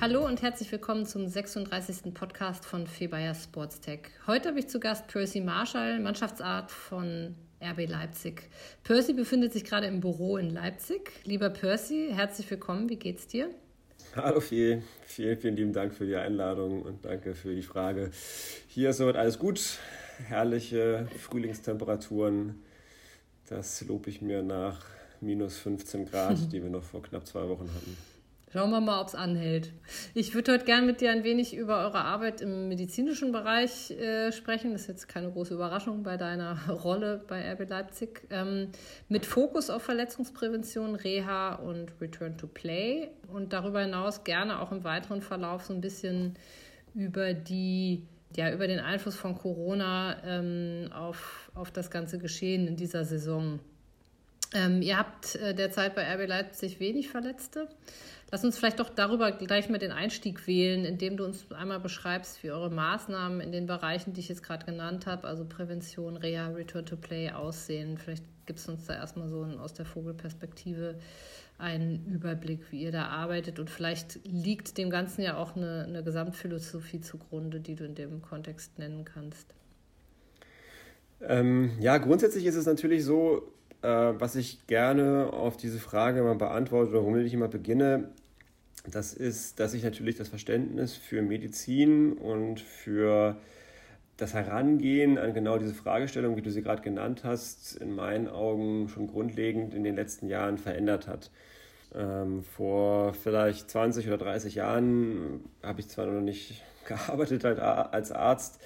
Hallo und herzlich willkommen zum 36. Podcast von Febayer Sportstech. Heute habe ich zu Gast Percy Marshall, Mannschaftsart von RB Leipzig. Percy befindet sich gerade im Büro in Leipzig. Lieber Percy, herzlich willkommen. Wie geht's dir? Hallo viel, vielen, vielen lieben Dank für die Einladung und danke für die Frage. Hier ist soweit alles gut. Herrliche Frühlingstemperaturen. Das lobe ich mir nach minus 15 Grad, die wir noch vor knapp zwei Wochen hatten. Schauen wir mal, ob es anhält. Ich würde heute gerne mit dir ein wenig über eure Arbeit im medizinischen Bereich äh, sprechen. Das ist jetzt keine große Überraschung bei deiner Rolle bei RB Leipzig. Ähm, mit Fokus auf Verletzungsprävention, Reha und Return to Play. Und darüber hinaus gerne auch im weiteren Verlauf so ein bisschen über die ja, über den Einfluss von Corona ähm, auf, auf das ganze Geschehen in dieser Saison. Ähm, ihr habt äh, derzeit bei RB Leipzig wenig Verletzte. Lass uns vielleicht doch darüber gleich mal den Einstieg wählen, indem du uns einmal beschreibst, wie eure Maßnahmen in den Bereichen, die ich jetzt gerade genannt habe, also Prävention, Reha, Return to Play, aussehen. Vielleicht gibt es uns da erstmal so aus der Vogelperspektive einen Überblick, wie ihr da arbeitet. Und vielleicht liegt dem Ganzen ja auch eine, eine Gesamtphilosophie zugrunde, die du in dem Kontext nennen kannst. Ähm, ja, grundsätzlich ist es natürlich so, äh, was ich gerne auf diese Frage mal beantworte oder womit ich immer beginne, das ist, dass ich natürlich das Verständnis für Medizin und für das Herangehen an genau diese Fragestellung, wie du sie gerade genannt hast, in meinen Augen schon grundlegend in den letzten Jahren verändert hat. Ähm, vor vielleicht 20 oder 30 Jahren habe ich zwar noch nicht gearbeitet als Arzt,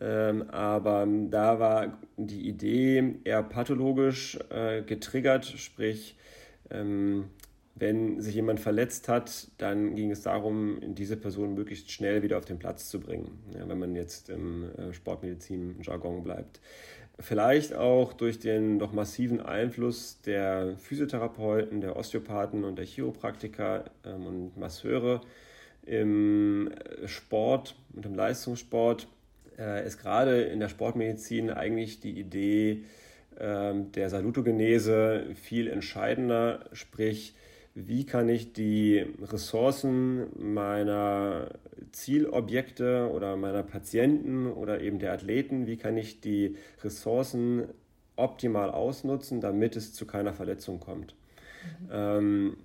aber da war die Idee eher pathologisch äh, getriggert, sprich, ähm, wenn sich jemand verletzt hat, dann ging es darum, diese Person möglichst schnell wieder auf den Platz zu bringen, wenn man jetzt im äh, Sportmedizin-Jargon bleibt. Vielleicht auch durch den doch massiven Einfluss der Physiotherapeuten, der Osteopathen und der Chiropraktiker ähm, und Masseure im Sport und im Leistungssport äh, ist gerade in der Sportmedizin eigentlich die Idee ähm, der Salutogenese viel entscheidender, sprich wie kann ich die Ressourcen meiner Zielobjekte oder meiner Patienten oder eben der Athleten, wie kann ich die Ressourcen optimal ausnutzen, damit es zu keiner Verletzung kommt. Mhm. Ähm,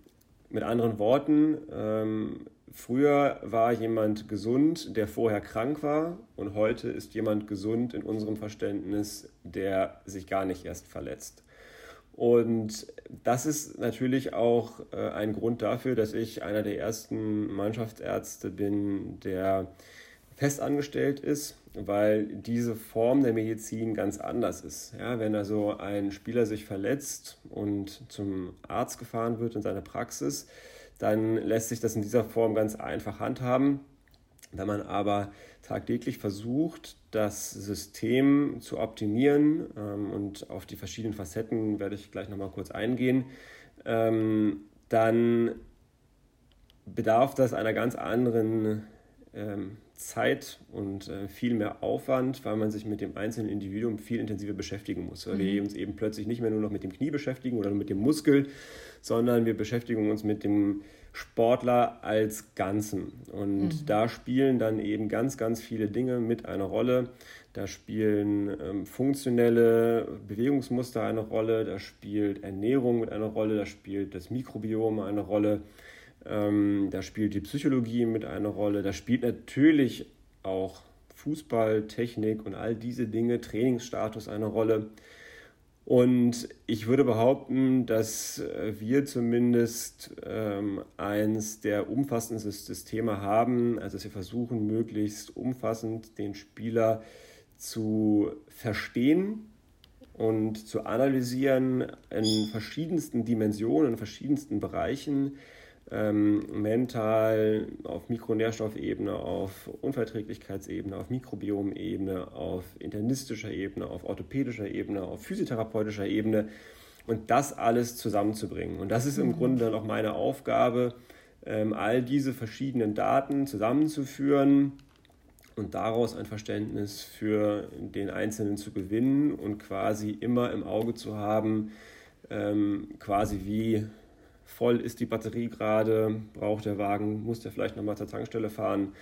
mit anderen Worten, ähm, früher war jemand gesund, der vorher krank war und heute ist jemand gesund in unserem Verständnis, der sich gar nicht erst verletzt. Und das ist natürlich auch äh, ein Grund dafür, dass ich einer der ersten Mannschaftsärzte bin, der festangestellt ist, weil diese Form der Medizin ganz anders ist. Ja, wenn also ein Spieler sich verletzt und zum Arzt gefahren wird in seine Praxis, dann lässt sich das in dieser Form ganz einfach handhaben. Wenn man aber tagtäglich versucht, das System zu optimieren ähm, und auf die verschiedenen Facetten werde ich gleich nochmal kurz eingehen, ähm, dann bedarf das einer ganz anderen ähm, Zeit und äh, viel mehr Aufwand, weil man sich mit dem einzelnen Individuum viel intensiver beschäftigen muss. Weil mhm. wir uns eben plötzlich nicht mehr nur noch mit dem Knie beschäftigen oder mit dem Muskel, sondern wir beschäftigen uns mit dem Sportler als Ganzen. Und mhm. da spielen dann eben ganz, ganz viele Dinge mit einer Rolle. Da spielen ähm, funktionelle Bewegungsmuster eine Rolle, da spielt Ernährung mit einer Rolle, da spielt das Mikrobiom eine Rolle, ähm, da spielt die Psychologie mit einer Rolle, da spielt natürlich auch Fußball, Technik und all diese Dinge, Trainingsstatus eine Rolle. Und ich würde behaupten, dass äh, wir zumindest ähm, eins der umfassendsten Systeme haben, also dass wir versuchen, möglichst umfassend den Spieler zu verstehen und zu analysieren in verschiedensten Dimensionen, in verschiedensten Bereichen, ähm, mental, auf Mikronährstoffebene, auf Unverträglichkeitsebene, auf Mikrobiomebene, auf internistischer Ebene, auf orthopädischer Ebene, auf physiotherapeutischer Ebene und das alles zusammenzubringen. Und das ist im mhm. Grunde dann auch meine Aufgabe, ähm, all diese verschiedenen Daten zusammenzuführen und daraus ein Verständnis für den Einzelnen zu gewinnen und quasi immer im Auge zu haben, ähm, quasi wie voll ist die Batterie gerade, braucht der Wagen, muss der vielleicht nochmal zur Tankstelle fahren.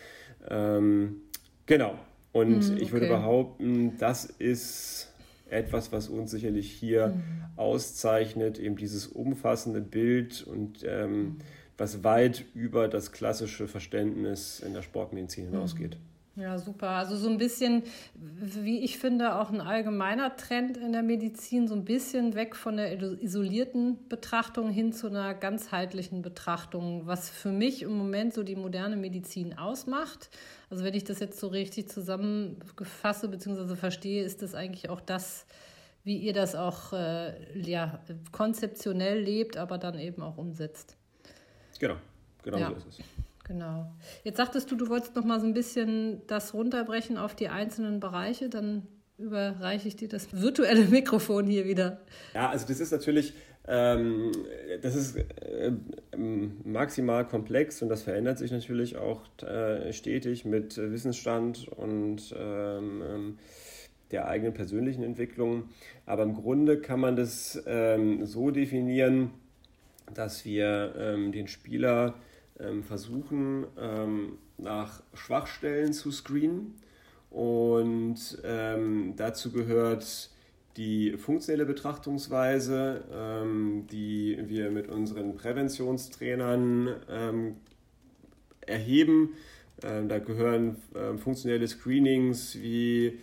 Ähm, genau. Und mm, okay. ich würde behaupten, das ist etwas, was uns sicherlich hier mm. auszeichnet, eben dieses umfassende Bild und ähm, mm. was weit über das klassische Verständnis in der Sportmedizin hinausgeht. Ja, super. Also so ein bisschen, wie ich finde, auch ein allgemeiner Trend in der Medizin, so ein bisschen weg von der isolierten Betrachtung hin zu einer ganzheitlichen Betrachtung, was für mich im Moment so die moderne Medizin ausmacht. Also wenn ich das jetzt so richtig zusammenfasse bzw. verstehe, ist das eigentlich auch das, wie ihr das auch äh, ja, konzeptionell lebt, aber dann eben auch umsetzt. Genau, genau ja. so ist es. Genau. Jetzt sagtest du, du wolltest noch mal so ein bisschen das runterbrechen auf die einzelnen Bereiche, dann überreiche ich dir das virtuelle Mikrofon hier wieder. Ja, also das ist natürlich, ähm, das ist äh, maximal komplex und das verändert sich natürlich auch äh, stetig mit Wissensstand und ähm, ähm, der eigenen persönlichen Entwicklung. Aber im Grunde kann man das ähm, so definieren, dass wir ähm, den Spieler ähm, versuchen, ähm, nach Schwachstellen zu screenen. Und ähm, dazu gehört die funktionelle Betrachtungsweise, ähm, die wir mit unseren Präventionstrainern ähm, erheben. Ähm, da gehören funktionelle Screenings wie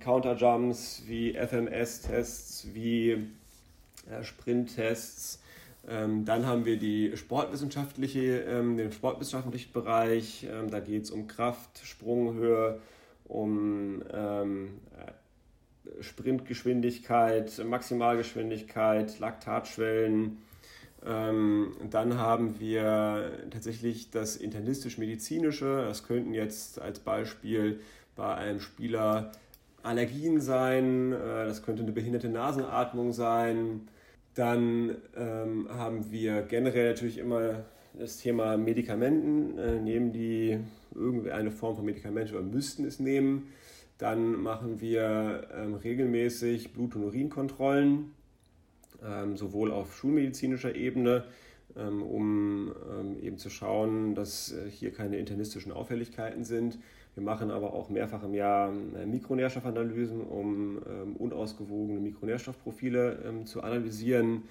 Counterjumps, wie FMS-Tests, wie äh, Sprinttests, ähm, dann haben wir die sportwissenschaftliche, ähm, den sportwissenschaftlichen Bereich. Ähm, da geht es um Kraft, Sprunghöhe, um ähm, äh, Sprintgeschwindigkeit, Maximalgeschwindigkeit, Laktatschwellen. Ähm, dann haben wir tatsächlich das internistisch-medizinische. Das könnten jetzt als Beispiel bei einem Spieler Allergien sein, äh, das könnte eine behinderte Nasenatmung sein dann ähm, haben wir generell natürlich immer das Thema Medikamenten. Äh, nehmen die irgendeine Form von Medikament oder müssten es nehmen. Dann machen wir ähm, regelmäßig Blut- und Urinkontrollen, ähm, sowohl auf schulmedizinischer Ebene, ähm, um ähm, eben zu schauen, dass äh, hier keine internistischen Auffälligkeiten sind, wir machen aber auch mehrfach im Jahr äh, Mikronährstoffanalysen, um ähm, unausgewogene Mikronährstoffprofile ähm, zu analysieren.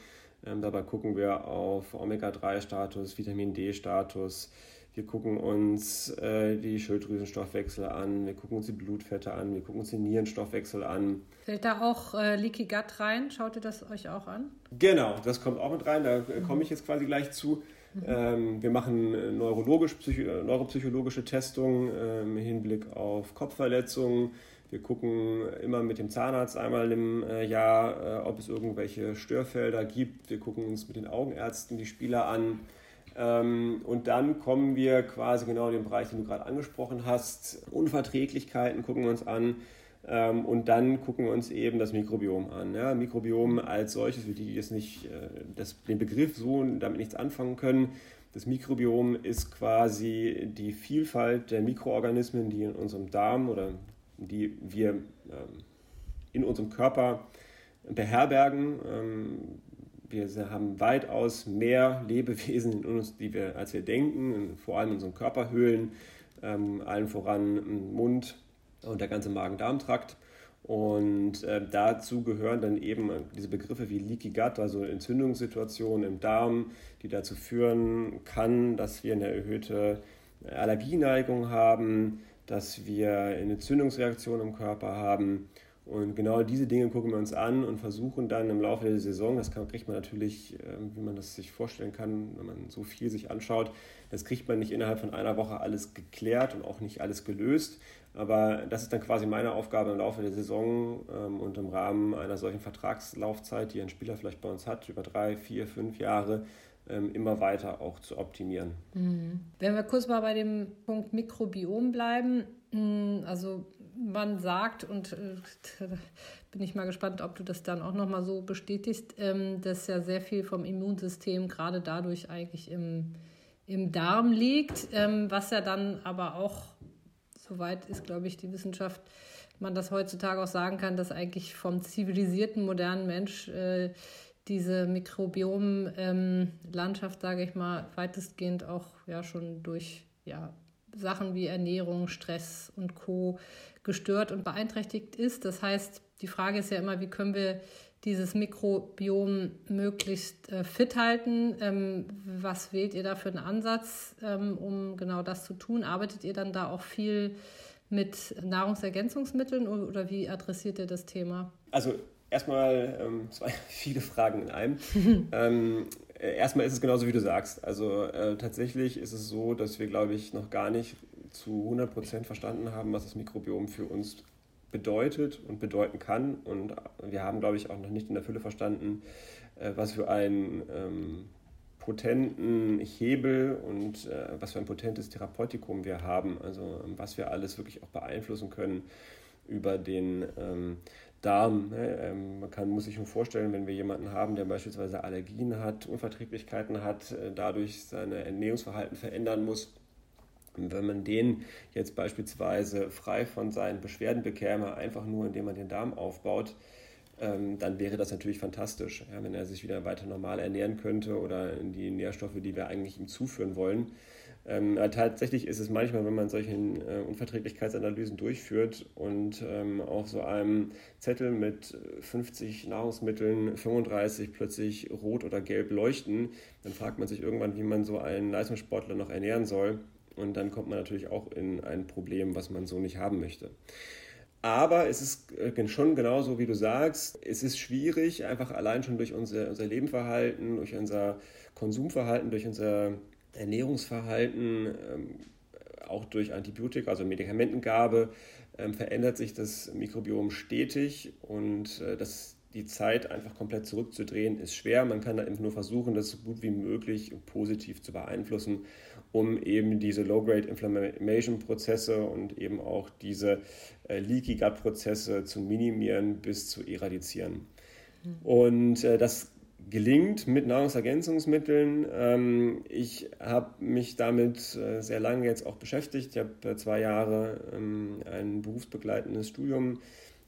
Ähm, dabei gucken wir auf Omega-3-Status, Vitamin D-Status. Wir gucken uns äh, die Schilddrüsenstoffwechsel an, wir gucken uns die Blutfette an, wir gucken uns den Nierenstoffwechsel an. Fällt da auch äh, Leaky Gut rein? Schaut ihr das euch auch an? Genau, das kommt auch mit rein. Da äh, komme ich jetzt quasi gleich zu. Ähm, wir machen äh, neurologisch, äh, neuropsychologische Testungen ähm, im Hinblick auf Kopfverletzungen. Wir gucken immer mit dem Zahnarzt einmal im äh, Jahr, ob es irgendwelche Störfelder gibt. Wir gucken uns mit den Augenärzten die Spieler an. Ähm, und dann kommen wir quasi genau in den Bereich, den du gerade angesprochen hast. Unverträglichkeiten gucken wir uns an. Ähm, und dann gucken wir uns eben das Mikrobiom an. Ja, Mikrobiom als solches, für die, die jetzt nicht äh, das, den Begriff so damit nichts anfangen können. Das Mikrobiom ist quasi die Vielfalt der Mikroorganismen, die in unserem Darm oder die wir ähm, in unserem Körper beherbergen. Ähm, wir haben weitaus mehr Lebewesen in uns, die wir, als wir denken, vor allem in unseren Körperhöhlen, allen voran Mund, und der ganze Magen-Darm-Trakt. Und äh, dazu gehören dann eben diese Begriffe wie Leaky Gut, also Entzündungssituationen im Darm, die dazu führen kann, dass wir eine erhöhte Allergieneigung haben, dass wir eine Entzündungsreaktion im Körper haben. Und genau diese Dinge gucken wir uns an und versuchen dann im Laufe der Saison, das kriegt man natürlich, ähm, wie man das sich vorstellen kann, wenn man so viel sich anschaut, das kriegt man nicht innerhalb von einer Woche alles geklärt und auch nicht alles gelöst. Aber das ist dann quasi meine Aufgabe im Laufe der Saison ähm, und im Rahmen einer solchen Vertragslaufzeit, die ein Spieler vielleicht bei uns hat, über drei, vier, fünf Jahre, ähm, immer weiter auch zu optimieren. Mhm. Wenn wir kurz mal bei dem Punkt Mikrobiom bleiben, mm, also man sagt, und äh, bin ich mal gespannt, ob du das dann auch nochmal so bestätigst, ähm, dass ja sehr viel vom Immunsystem gerade dadurch eigentlich im, im Darm liegt, ähm, was ja dann aber auch, soweit ist, glaube ich, die Wissenschaft, man das heutzutage auch sagen kann, dass eigentlich vom zivilisierten modernen Mensch äh, diese Mikrobiom-Landschaft, ähm, sage ich mal, weitestgehend auch ja schon durch ja, Sachen wie Ernährung, Stress und Co. gestört und beeinträchtigt ist. Das heißt, die Frage ist ja immer, wie können wir dieses Mikrobiom möglichst äh, fit halten? Ähm, was wählt ihr da für einen Ansatz, ähm, um genau das zu tun? Arbeitet ihr dann da auch viel mit Nahrungsergänzungsmitteln oder wie adressiert ihr das Thema? Also erstmal ähm, zwei viele Fragen in einem. ähm, äh, erstmal ist es genauso, wie du sagst. Also äh, tatsächlich ist es so, dass wir, glaube ich, noch gar nicht zu 100 Prozent verstanden haben, was das Mikrobiom für uns bedeutet und bedeuten kann. Und wir haben, glaube ich, auch noch nicht in der Fülle verstanden, äh, was für einen ähm, potenten Hebel und äh, was für ein potentes Therapeutikum wir haben. Also was wir alles wirklich auch beeinflussen können über den ähm, Darm. Ne? Ähm, man kann, muss sich schon vorstellen, wenn wir jemanden haben, der beispielsweise Allergien hat, Unverträglichkeiten hat, äh, dadurch sein Ernährungsverhalten verändern muss. Wenn man den jetzt beispielsweise frei von seinen Beschwerden bekäme, einfach nur indem man den Darm aufbaut, ähm, dann wäre das natürlich fantastisch, wenn er sich wieder weiter normal ernähren könnte oder die Nährstoffe, die wir eigentlich ihm zuführen wollen. Ähm, tatsächlich ist es manchmal, wenn man solche äh, Unverträglichkeitsanalysen durchführt und ähm, auf so einem Zettel mit 50 Nahrungsmitteln 35 plötzlich rot oder gelb leuchten, dann fragt man sich irgendwann, wie man so einen Leistungssportler noch ernähren soll. Und dann kommt man natürlich auch in ein Problem, was man so nicht haben möchte. Aber es ist äh, schon genauso, wie du sagst. Es ist schwierig, einfach allein schon durch unser, unser Lebenverhalten, durch unser Konsumverhalten, durch unser Ernährungsverhalten, ähm, auch durch Antibiotika, also Medikamentengabe, ähm, verändert sich das Mikrobiom stetig und äh, das, die Zeit einfach komplett zurückzudrehen ist schwer. Man kann da eben nur versuchen, das so gut wie möglich positiv zu beeinflussen, um eben diese Low-Grade Inflammation-Prozesse und eben auch diese äh, Leaky Gut-Prozesse zu minimieren bis zu eradizieren. Mhm. Und äh, das gelingt mit Nahrungsergänzungsmitteln. Ähm, ich habe mich damit äh, sehr lange jetzt auch beschäftigt. Ich habe äh, zwei Jahre ähm, ein berufsbegleitendes Studium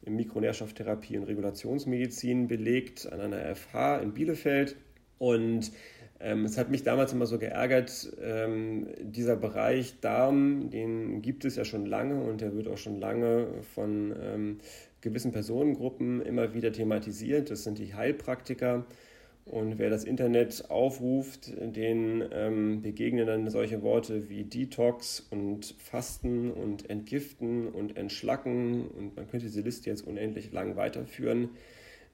in Mikronährstofftherapie und Regulationsmedizin belegt an einer FH in Bielefeld. Und ähm, es hat mich damals immer so geärgert, dieser Bereich Darm, den gibt es ja schon lange und der wird auch schon lange von gewissen Personengruppen immer wieder thematisiert. Das sind die Heilpraktiker. Und wer das Internet aufruft, den ähm, begegnen dann solche Worte wie Detox und Fasten und Entgiften und Entschlacken. Und man könnte diese Liste jetzt unendlich lang weiterführen.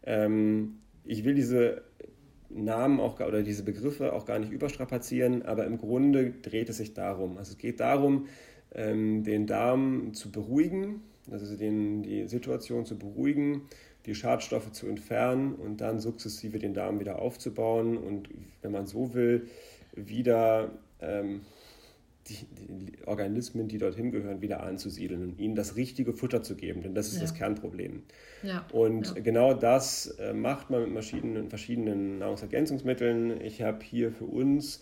Ähm, ich will diese Namen auch oder diese Begriffe auch gar nicht überstrapazieren, aber im Grunde dreht es sich darum. Also es geht darum, ähm, den Darm zu beruhigen, also den, die Situation zu beruhigen die Schadstoffe zu entfernen und dann sukzessive den Darm wieder aufzubauen und, wenn man so will, wieder ähm, die, die, Organismen, die dorthin gehören, wieder anzusiedeln und ihnen das richtige Futter zu geben, denn das ist ja. das Kernproblem. Ja. Und ja. genau das äh, macht man mit verschiedenen, verschiedenen Nahrungsergänzungsmitteln. Ich habe hier für uns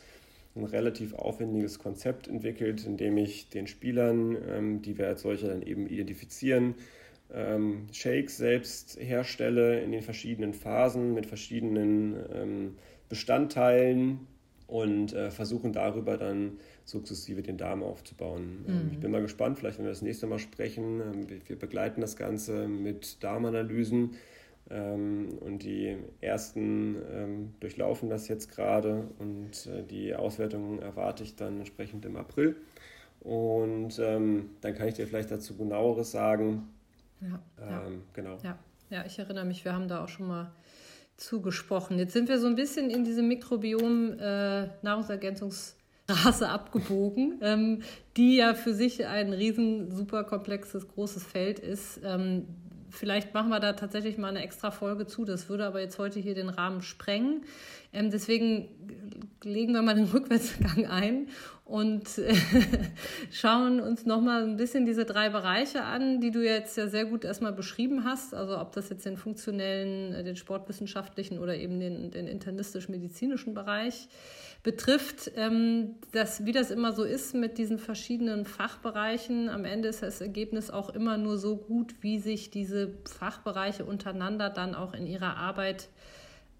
ein relativ aufwendiges Konzept entwickelt, in dem ich den Spielern, ähm, die wir als solche dann eben identifizieren, ähm, Shakes selbst herstelle in den verschiedenen Phasen mit verschiedenen ähm, Bestandteilen und äh, versuchen darüber dann sukzessive den Darm aufzubauen. Ähm, mhm. ich bin mal gespannt, vielleicht wenn wir das nächste Mal sprechen. Ähm, wir, begleiten das Ganze mit Darmanalysen ähm, und die ersten ähm, durchlaufen das jetzt gerade und äh, die Auswertungen erwarte ich dann entsprechend im April. Und dann kann ich dir vielleicht dazu genaueres sagen Ja, ähm, genau. Ja. ja, ich erinnere mich, wir haben da auch schon mal zugesprochen. Jetzt sind wir so ein bisschen in diese Mikrobiom äh, abgebogen, ähm, die ja für sich ein riesen, super komplexes, großes Feld ist. Ähm, vielleicht machen wir da tatsächlich mal eine extra Folge zu. Das würde aber jetzt heute hier den Rahmen sprengen. Ähm, deswegen legen wir mal den Rückwärtsgang ein und äh, schauen uns nochmal ein bisschen diese drei Bereiche an, die du jetzt ja sehr gut erstmal beschrieben hast. Also ob das jetzt den funktionellen, äh, den sportwissenschaftlichen oder eben den, den internistisch-medizinischen Bereich betrifft, ähm, dass, wie das immer so ist mit diesen verschiedenen Fachbereichen, am Ende ist das Ergebnis auch immer nur so gut, wie sich diese Fachbereiche untereinander dann auch in ihrer Arbeit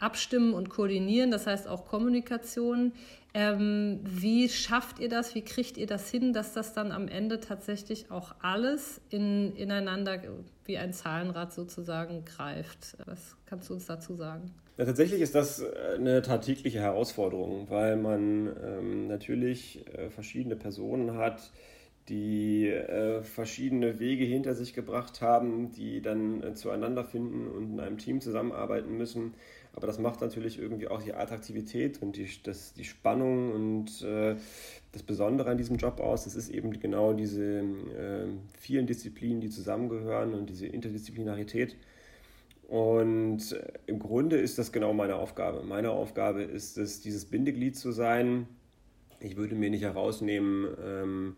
abstimmen und koordinieren, das heißt auch Kommunikation. Ähm, wie schafft ihr das? Wie kriegt ihr das hin, dass das dann am Ende tatsächlich auch alles in, ineinander wie ein Zahlenrad sozusagen greift? Was kannst du uns dazu sagen? Ja, tatsächlich ist das äh, eine tagtägliche Herausforderung, weil man ähm, natürlich äh, verschiedene Personen hat, die äh, verschiedene Wege hinter sich gebracht haben, die dann äh, zueinander finden und in einem Team zusammenarbeiten müssen. Aber das macht natürlich irgendwie auch die Attraktivität und die, das, die Spannung und äh, das Besondere an diesem Job aus. Das ist eben genau diese äh, vielen Disziplinen, die zusammengehören und diese Interdisziplinarität. Und äh, im Grunde ist das genau meine Aufgabe. Meine Aufgabe ist es, dieses Bindeglied zu sein. Ich würde mir nicht herausnehmen, ähm,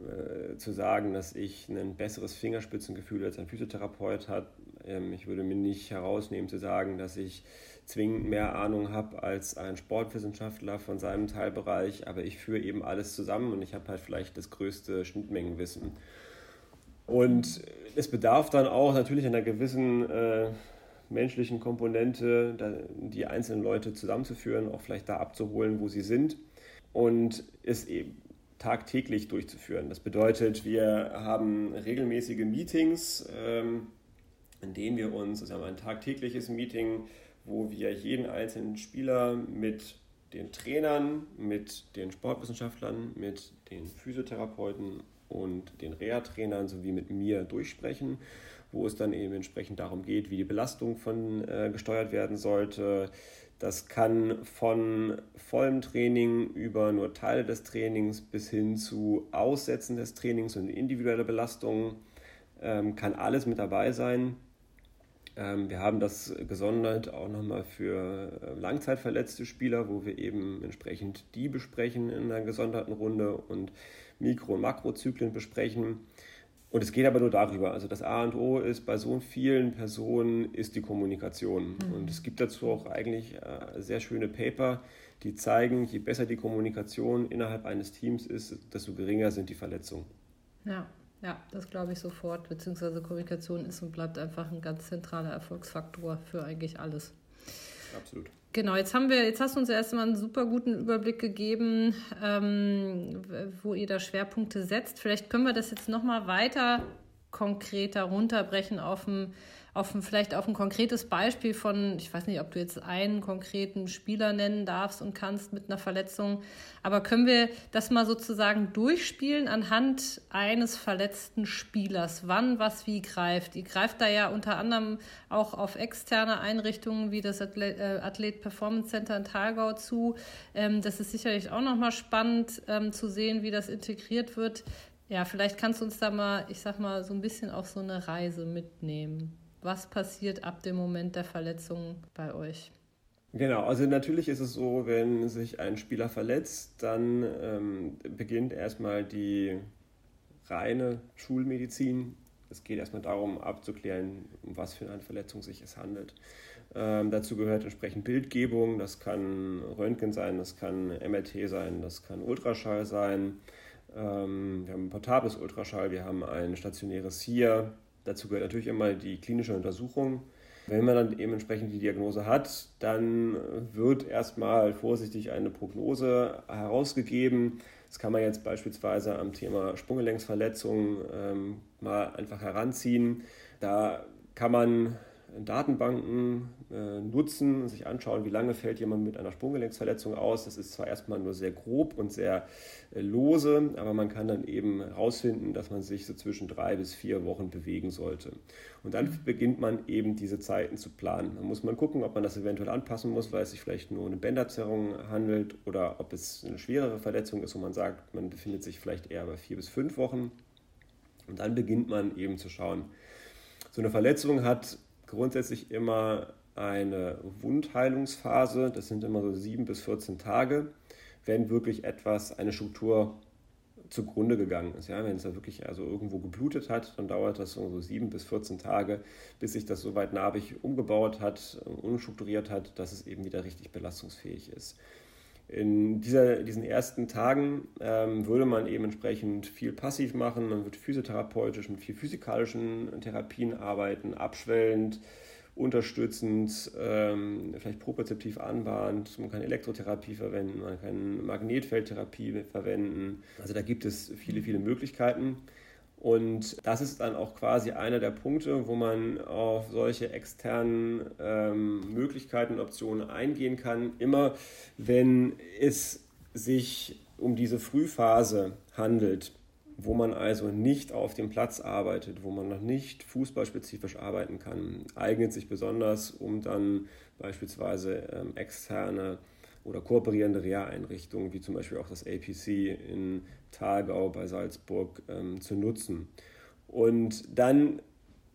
äh, zu sagen, dass ich ein besseres Fingerspitzengefühl als ein Physiotherapeut habe. Ähm, ich würde mir nicht herausnehmen zu sagen, dass ich zwingend mehr Ahnung habe als ein Sportwissenschaftler von seinem Teilbereich, aber ich führe eben alles zusammen und ich habe halt vielleicht das größte Schnittmengenwissen. Und es bedarf dann auch natürlich einer gewissen äh, menschlichen Komponente, die einzelnen Leute zusammenzuführen, auch vielleicht da abzuholen, wo sie sind und es eben tagtäglich durchzuführen. Das bedeutet, wir haben regelmäßige Meetings, ähm, in denen wir uns, also haben ein tagtägliches Meeting, wo wir jeden einzelnen Spieler mit den Trainern, mit den Sportwissenschaftlern, mit den Physiotherapeuten und den Reha-Trainern sowie mit mir durchsprechen, wo es dann eben entsprechend darum geht, wie die Belastung von äh, gesteuert werden sollte. Das kann von vollem Training über nur Teile des Trainings bis hin zu Aussetzen des Trainings und individuelle Belastung ähm, kann alles mit dabei sein. Ähm, wir haben das gesondert auch nochmal für äh, langzeitverletzte Spieler, wo wir eben entsprechend die besprechen in einer gesonderten Runde und Mikro- und Makrozyklen besprechen. Und es geht aber nur darüber. Also das A und O ist bei so vielen Personen ist die Kommunikation. Mhm. Und es gibt dazu auch eigentlich äh, sehr schöne Paper, die zeigen, je besser die Kommunikation innerhalb eines Teams ist, desto geringer sind die Verletzungen. Ja, ja, das glaube ich sofort. Beziehungsweise Kommunikation ist und bleibt einfach ein ganz zentraler Erfolgsfaktor für eigentlich alles. Absolut. Genau, jetzt haben wir, jetzt hast du uns erstmal einen super guten Überblick gegeben, ähm, wo ihr da Schwerpunkte setzt. Vielleicht können wir das jetzt nochmal weiter konkreter runterbrechen auf ein auf ein, vielleicht auf ein konkretes Beispiel von, ich weiß nicht, ob du jetzt einen konkreten Spieler nennen darfst und kannst mit einer Verletzung, aber können wir das mal sozusagen durchspielen anhand eines verletzten Spielers, wann was wie greift? Ihr greift da ja unter anderem auch auf externe Einrichtungen wie das Athlet, äh, Athlet Performance Center in Thalgau zu. Ähm, das ist sicherlich auch nochmal spannend ähm, zu sehen, wie das integriert wird. Ja, vielleicht kannst du uns da mal, ich sag mal, so ein bisschen auf so eine Reise mitnehmen was passiert ab dem Moment der Verletzung bei euch? Genau, also natürlich ist es so, wenn sich ein Spieler verletzt, dann ähm, beginnt erstmal die reine Schulmedizin. Es geht erstmal darum, abzuklären, um was für eine Verletzung sich es handelt. Ähm, dazu gehört entsprechend Bildgebung, das kann Röntgen sein, das kann MRT sein, das kann Ultraschall sein. Ähm, wir haben ein portables Ultraschall, wir haben ein stationäres HIA, Dazu gehört natürlich immer die klinische Untersuchung. Wenn man dann eben entsprechend die Diagnose hat, dann wird erstmal vorsichtig eine Prognose herausgegeben. Das kann man jetzt beispielsweise am Thema Sprunggelenksverletzung ähm, mal einfach heranziehen. Da kann man Datenbanken äh, nutzen, sich anschauen, wie lange fällt jemand mit einer Sprunggelenksverletzung aus. Das ist zwar erstmal nur sehr grob und sehr äh, lose, aber man kann dann eben herausfinden, dass man sich so zwischen drei bis vier Wochen bewegen sollte. Und dann beginnt man eben diese Zeiten zu planen. Dann muss man gucken, ob man das eventuell anpassen muss, weil es sich vielleicht nur um eine Bänderzerrung handelt oder ob es eine schwerere Verletzung ist, wo man sagt, man befindet sich vielleicht eher bei vier bis fünf Wochen. Und dann beginnt man eben zu schauen. So eine Verletzung hat grundsätzlich immer eine Wundheilungsphase. Das sind immer so sieben bis 14 Tage, wenn wirklich etwas, eine Struktur zugrunde gegangen ist. Ja, wenn es da wirklich also irgendwo geblutet hat, dann dauert das so sieben bis 14 Tage, bis sich das so weit narbig umgebaut hat, unstrukturiert hat, dass es eben wieder richtig belastungsfähig ist. In dieser, diesen ersten Tagen ähm, würde man eben entsprechend viel passiv machen. Man wird physiotherapeutisch mit viel physikalischen Therapien arbeiten, abschwellend, unterstützend, ähm, vielleicht propriozeptiv anbahnt. Man kann Elektrotherapie verwenden, man kann Magnetfeldtherapie verwenden. Also da gibt es viele, viele Möglichkeiten. Und das ist dann auch quasi einer der Punkte, wo man auf solche externen ähm, Möglichkeiten und Optionen eingehen kann. Immer wenn es sich um diese Frühphase handelt, wo man also nicht auf dem Platz arbeitet, wo man noch nicht fußballspezifisch arbeiten kann, eignet sich besonders, um dann beispielsweise ähm, externe oder kooperierende Reha-Einrichtungen, wie zum Beispiel auch das APC in Thalgau bei Salzburg, ähm, zu nutzen. Und dann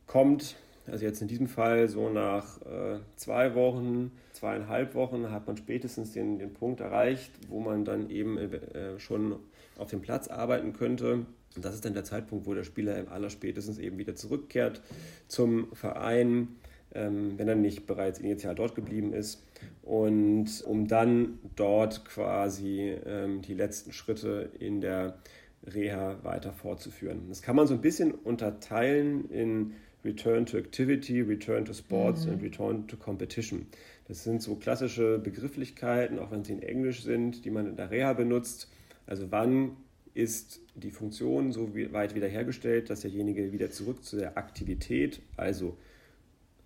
kommt, also jetzt in diesem Fall so nach äh, zwei Wochen, zweieinhalb Wochen, hat man spätestens den, den Punkt erreicht, wo man dann eben äh, schon auf dem Platz arbeiten könnte. Und das ist dann der Zeitpunkt, wo der Spieler im allerspätestens eben wieder zurückkehrt zum Verein, ähm, wenn er nicht bereits initial dort geblieben ist und um dann dort quasi ähm, die letzten Schritte in der Reha weiter fortzuführen. Das kann man so ein bisschen unterteilen in Return to Activity, Return to Sports mhm. und Return to Competition. Das sind so klassische Begrifflichkeiten, auch wenn sie in Englisch sind, die man in der Reha benutzt. Also wann ist die Funktion so weit wiederhergestellt, dass derjenige wieder zurück zu der Aktivität, also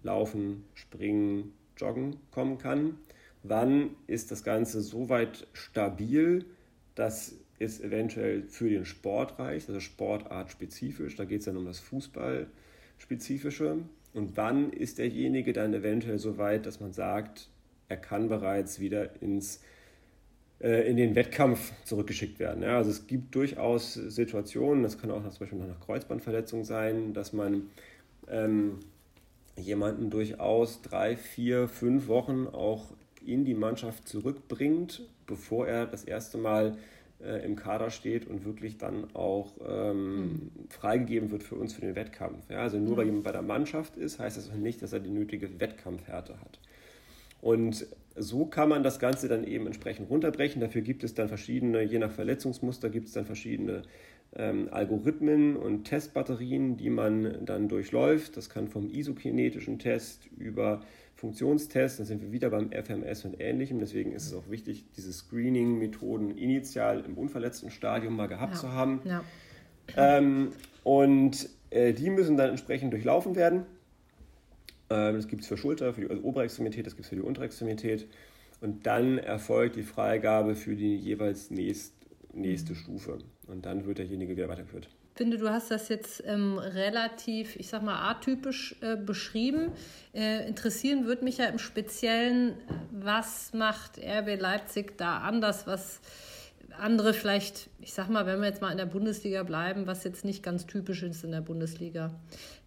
Laufen, Springen, Joggen kommen kann. Wann ist das Ganze so weit stabil, dass es eventuell für den Sport reicht, also sportartspezifisch, da geht es dann um das Fußballspezifische. Und wann ist derjenige dann eventuell so weit, dass man sagt, er kann bereits wieder ins, äh, in den Wettkampf zurückgeschickt werden. Ja, also es gibt durchaus Situationen, das kann auch zum Beispiel nach Kreuzbandverletzung sein, dass man ähm, jemanden durchaus drei, vier, fünf Wochen auch in die Mannschaft zurückbringt, bevor er das erste Mal äh, im Kader steht und wirklich dann auch ähm, mhm. freigegeben wird für uns für den Wettkampf. Ja, also nur weil jemand bei der Mannschaft ist, heißt das nicht, dass er die nötige Wettkampfhärte hat. Und so kann man das Ganze dann eben entsprechend runterbrechen. Dafür gibt es dann verschiedene, je nach Verletzungsmuster gibt es dann verschiedene ähm, Algorithmen und Testbatterien, die man dann durchläuft. Das kann vom isokinetischen Test über Funktionstests, dann sind wir wieder beim FMS und ähnlichem. Deswegen ist es auch wichtig, diese Screening-Methoden initial im unverletzten Stadium mal gehabt ja. zu haben. Ja. Ähm, und äh, die müssen dann entsprechend durchlaufen werden. Ähm, das gibt es für Schulter, für die also Oberextremität, das gibt es für die Unterextremität. Und dann erfolgt die Freigabe für die jeweils nächst, nächste mhm. Stufe. Und dann wird derjenige wieder weitergeführt. Ich finde, du hast das jetzt ähm, relativ, ich sag mal, atypisch äh, beschrieben. Äh, interessieren würde mich ja im Speziellen, was macht RB Leipzig da anders, was andere vielleicht, ich sag mal, wenn wir jetzt mal in der Bundesliga bleiben, was jetzt nicht ganz typisch ist in der Bundesliga.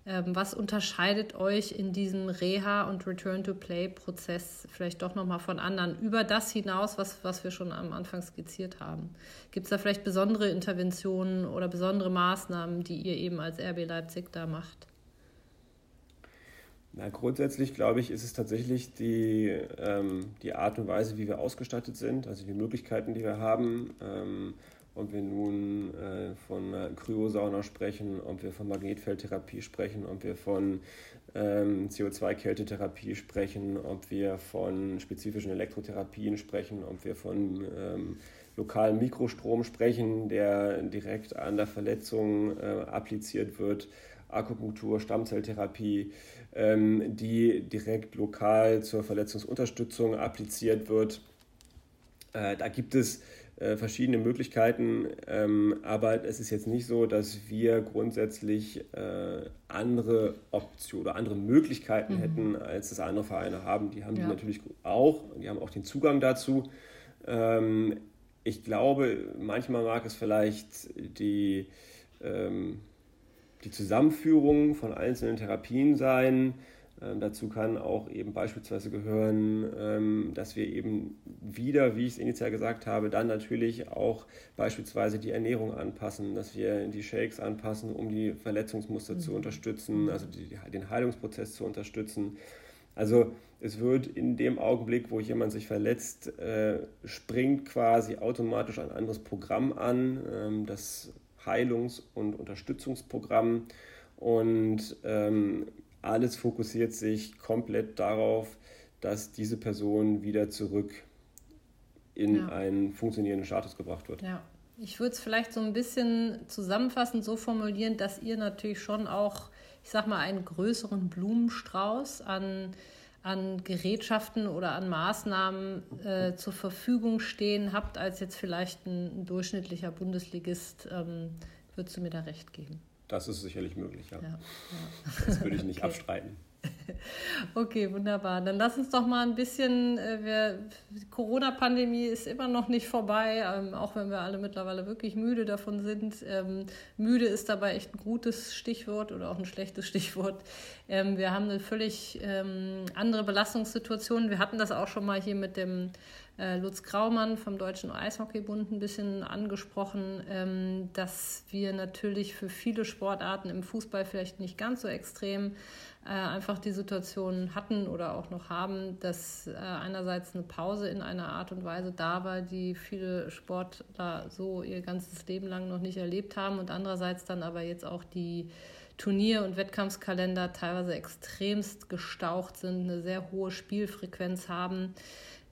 Ähm, was unterscheidet euch in diesem Reha- und Return-to-Play-Prozess vielleicht doch nochmal von anderen über das hinaus, was, was wir schon am Anfang skizziert haben? Gibt es da vielleicht besondere Interventionen oder besondere Maßnahmen, die ihr eben als RB Leipzig da macht? Na, grundsätzlich glaube ich, ist es tatsächlich die, ähm, die Art und Weise, wie wir ausgestattet sind, also die Möglichkeiten, die wir haben. Ähm, ob wir nun äh, von Kryosauna sprechen, ob wir von Magnetfeldtherapie sprechen, ob wir von ähm, CO2-Kältetherapie sprechen, ob wir von spezifischen Elektrotherapien sprechen, ob wir von ähm, lokalen Mikrostrom sprechen, der direkt an der Verletzung äh, appliziert wird, Akupunktur, Stammzelltherapie, ähm, die direkt lokal zur Verletzungsunterstützung appliziert wird. Äh, da gibt es äh, verschiedene Möglichkeiten, ähm, aber es ist jetzt nicht so, dass wir grundsätzlich äh, andere Optionen oder andere Möglichkeiten mhm. hätten, als das andere Vereine haben. Die haben ja. die natürlich auch, die haben auch den Zugang dazu. Ähm, ich glaube, manchmal mag es vielleicht die, ähm, die Zusammenführung von einzelnen Therapien sein. Ähm, dazu kann auch eben beispielsweise gehören, ähm, dass wir eben wieder, wie ich es initial gesagt habe, dann natürlich auch beispielsweise die Ernährung anpassen, dass wir die Shakes anpassen, um die Verletzungsmuster mhm. zu unterstützen, also die, den Heilungsprozess zu unterstützen. Also es wird in dem Augenblick, wo jemand sich verletzt, äh, springt quasi automatisch ein anderes Programm an, ähm, das Heilungs- und Unterstützungsprogramm. Und ähm, alles fokussiert sich komplett darauf, dass diese Person wieder zurück in ja. einen funktionierenden Status gebracht wird. Ja. Ich würde es vielleicht so ein bisschen zusammenfassend so formulieren, dass ihr natürlich schon auch, ich sag mal, einen größeren Blumenstrauß an, an Gerätschaften oder an Maßnahmen äh, zur Verfügung stehen habt, als jetzt vielleicht ein, ein durchschnittlicher Bundesligist. Ähm, würdest du mir da recht geben? Das ist sicherlich möglich, ja. ja, ja. Das würde ich nicht okay. abstreiten. Okay, wunderbar. Dann lass uns doch mal ein bisschen, äh, wir, die Corona-Pandemie ist immer noch nicht vorbei, ähm, auch wenn wir alle mittlerweile wirklich müde davon sind. Ähm, müde ist dabei echt ein gutes Stichwort oder auch ein schlechtes Stichwort. Ähm, wir haben eine völlig andere Belastungssituation. Wir hatten das auch schon mal hier mit dem äh, Lutz Graumann vom Deutschen Eishockeybund ein bisschen angesprochen, dass wir natürlich für viele Sportarten im Fußball vielleicht nicht ganz so extrem äh, einfach die Situation hatten oder auch noch haben, dass äh, einerseits eine Pause in einer Art und Weise da war, die viele Sportler so ihr ganzes Leben lang noch nicht erlebt haben und andererseits dann aber jetzt auch die Turnier- und Wettkampfskalender teilweise extremst gestaucht sind, eine sehr hohe Spielfrequenz haben.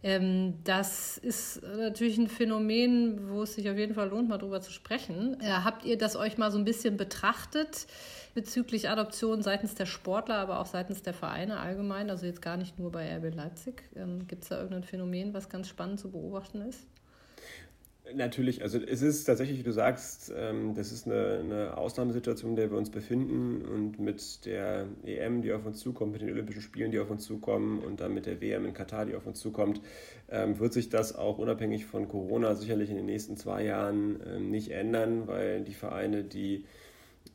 Ähm, das ist natürlich ein Phänomen, wo es sich auf jeden Fall lohnt, mal drüber zu sprechen. Äh, habt ihr das euch mal so ein bisschen betrachtet bezüglich Adoption seitens der Sportler, aber auch seitens der Vereine allgemein? Also jetzt gar nicht nur bei RB Leipzig. Ähm, Gibt es da irgendein Phänomen, was ganz spannend zu beobachten ist? Natürlich, also es ist tatsächlich, wie du sagst, ähm, das ist eine, eine, Ausnahmesituation, in der wir uns befinden und mit der EM, die auf uns zukommt, mit den Olympischen Spielen, die auf uns zukommen und dann mit der WM in Katar, die auf uns zukommt, ähm, wird sich das auch unabhängig von Corona sicherlich in den nächsten zwei Jahren ähm, nicht ändern, weil die Vereine, die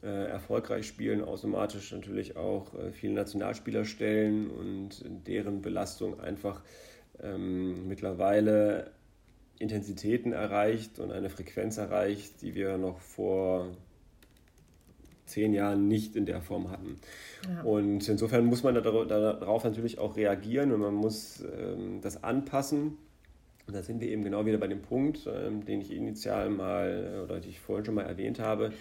erfolgreich spielen, automatisch natürlich auch äh, viele Nationalspieler stellen und deren Belastung einfach mittlerweile Intensitäten erreicht und eine Frequenz erreicht, die wir noch vor zehn Jahren nicht in der Form hatten. Ja. Und insofern muss man darauf natürlich auch reagieren und man muss ähm, das anpassen. Und da sind wir eben genau wieder bei dem Punkt, ähm, den ich initial mal oder die ich vorhin schon mal erwähnt habe.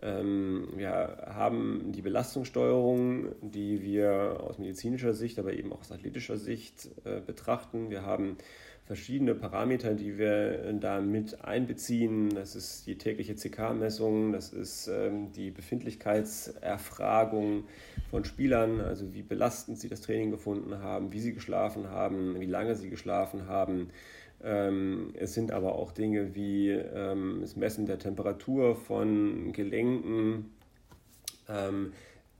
Ähm, wir haben die Belastungssteuerung, die wir aus medizinischer Sicht, aber eben auch aus athletischer Sicht äh, betrachten. Wir haben verschiedene Parameter, die wir da mit einbeziehen. Das ist die tägliche CK-Messung, das ist ähm, die Befindlichkeitserfragung von Spielern, also wie belastend sie das Training gefunden haben, wie sie geschlafen haben, wie lange sie geschlafen haben. Ähm, es sind aber auch Dinge wie ähm, das Messen der Temperatur von Gelenken ähm,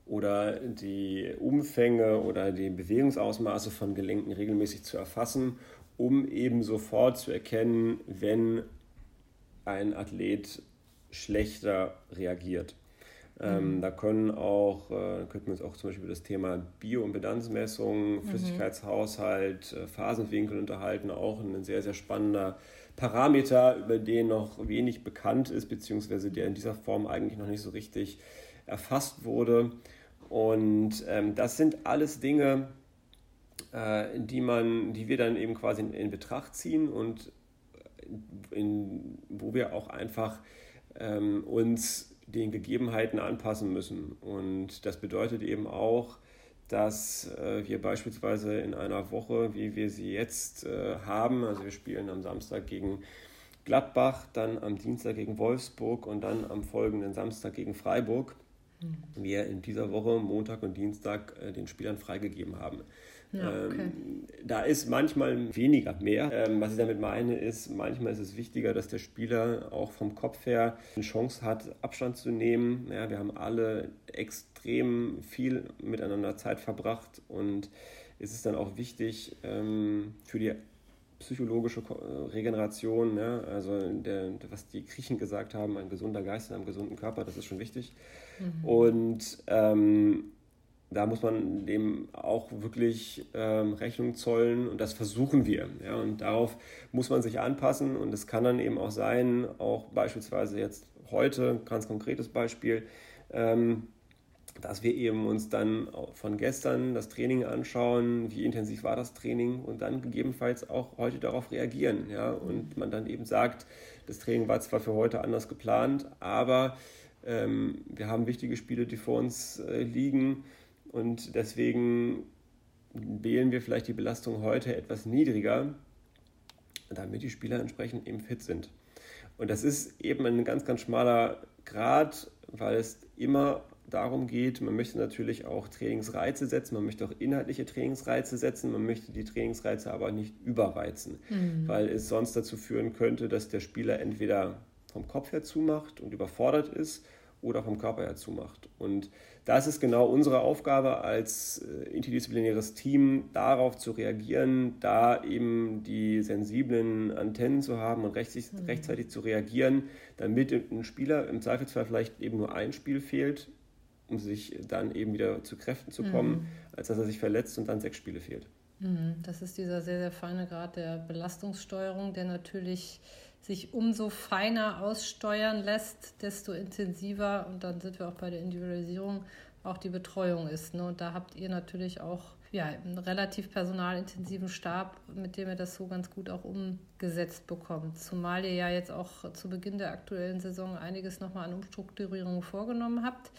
oder die Umfänge oder die Bewegungsausmaße von Gelenken regelmäßig zu erfassen um eben sofort zu erkennen, wenn ein Athlet schlechter reagiert. Ähm, mhm. da können auch, äh, könnten wir uns auch zum Beispiel über das Thema Bioimpedanzmessung, mhm. Flüssigkeitshaushalt, äh, Phasenwinkel unterhalten, auch ein sehr, sehr spannender Parameter, über den noch wenig bekannt ist, beziehungsweise der in dieser Form eigentlich noch nicht so richtig erfasst wurde. Und ähm, das sind alles Dinge, äh, die, man, die wir dann eben quasi in, in Betracht ziehen und in, wo wir auch einfach ähm, uns den Gegebenheiten anpassen müssen. Und das bedeutet eben auch, dass äh, wir beispielsweise in einer Woche, wie wir sie jetzt äh, haben, also wir spielen am Samstag gegen Gladbach, dann am Dienstag gegen Wolfsburg und dann am folgenden Samstag gegen Freiburg, mhm. wir in dieser Woche, Montag und Dienstag, äh, den Spielern freigegeben haben. Ja, okay. ähm, da ist manchmal weniger mehr. Ähm, was ich damit meine, ist, manchmal ist es wichtiger, dass der Spieler auch vom Kopf her eine Chance hat, Abstand zu nehmen. Ja, wir haben alle extrem viel miteinander Zeit verbracht und es ist dann auch wichtig ähm, für die psychologische äh, Regeneration, ne? also der, was die Griechen gesagt haben, ein gesunder Geist in einem gesunden Körper, das ist schon wichtig. Mhm. Und ähm, da muss man dem auch wirklich ähm, Rechnung zollen und das versuchen wir. Ja? Und darauf muss man sich anpassen und es kann dann eben auch sein, auch beispielsweise jetzt heute, ganz konkretes Beispiel, ähm, dass wir eben uns dann von gestern das Training anschauen, wie intensiv war das Training und dann gegebenenfalls auch heute darauf reagieren. Ja? Und man dann eben sagt, das Training war zwar für heute anders geplant, aber ähm, wir haben wichtige Spiele, die vor uns äh, liegen und deswegen wählen wir vielleicht die Belastung heute etwas niedriger, damit die Spieler entsprechend eben fit sind. Und das ist eben ein ganz, ganz schmaler Grad, weil es immer darum geht, man möchte natürlich auch Trainingsreize setzen, man möchte auch inhaltliche Trainingsreize setzen, man möchte die Trainingsreize aber nicht überreizen, mhm. weil es sonst dazu führen könnte, dass der Spieler entweder vom Kopf her zumacht und überfordert ist oder vom Körper her zumacht. Und das ist genau unsere Aufgabe als äh, interdisziplinäres Team, darauf zu reagieren, da eben die sensiblen Antennen zu haben und rechtzeitig, mhm. rechtzeitig zu reagieren, damit ein Spieler im Zweifelsfall vielleicht eben nur ein Spiel fehlt, um sich dann eben wieder zu Kräften zu kommen, mhm. als dass er sich verletzt und dann sechs Spiele fehlt. Mhm. Das ist dieser sehr, sehr feine Grad der Belastungssteuerung, der natürlich sich umso feiner aussteuern lässt, desto intensiver, und dann sind wir auch bei der Individualisierung, auch die Betreuung ist. Ne? Und da habt ihr natürlich auch ja, einen relativ personalintensiven Stab, mit dem ihr das so ganz gut auch umgesetzt bekommt. Zumal ihr ja jetzt auch zu Beginn der aktuellen Saison einiges nochmal an Umstrukturierungen vorgenommen habt.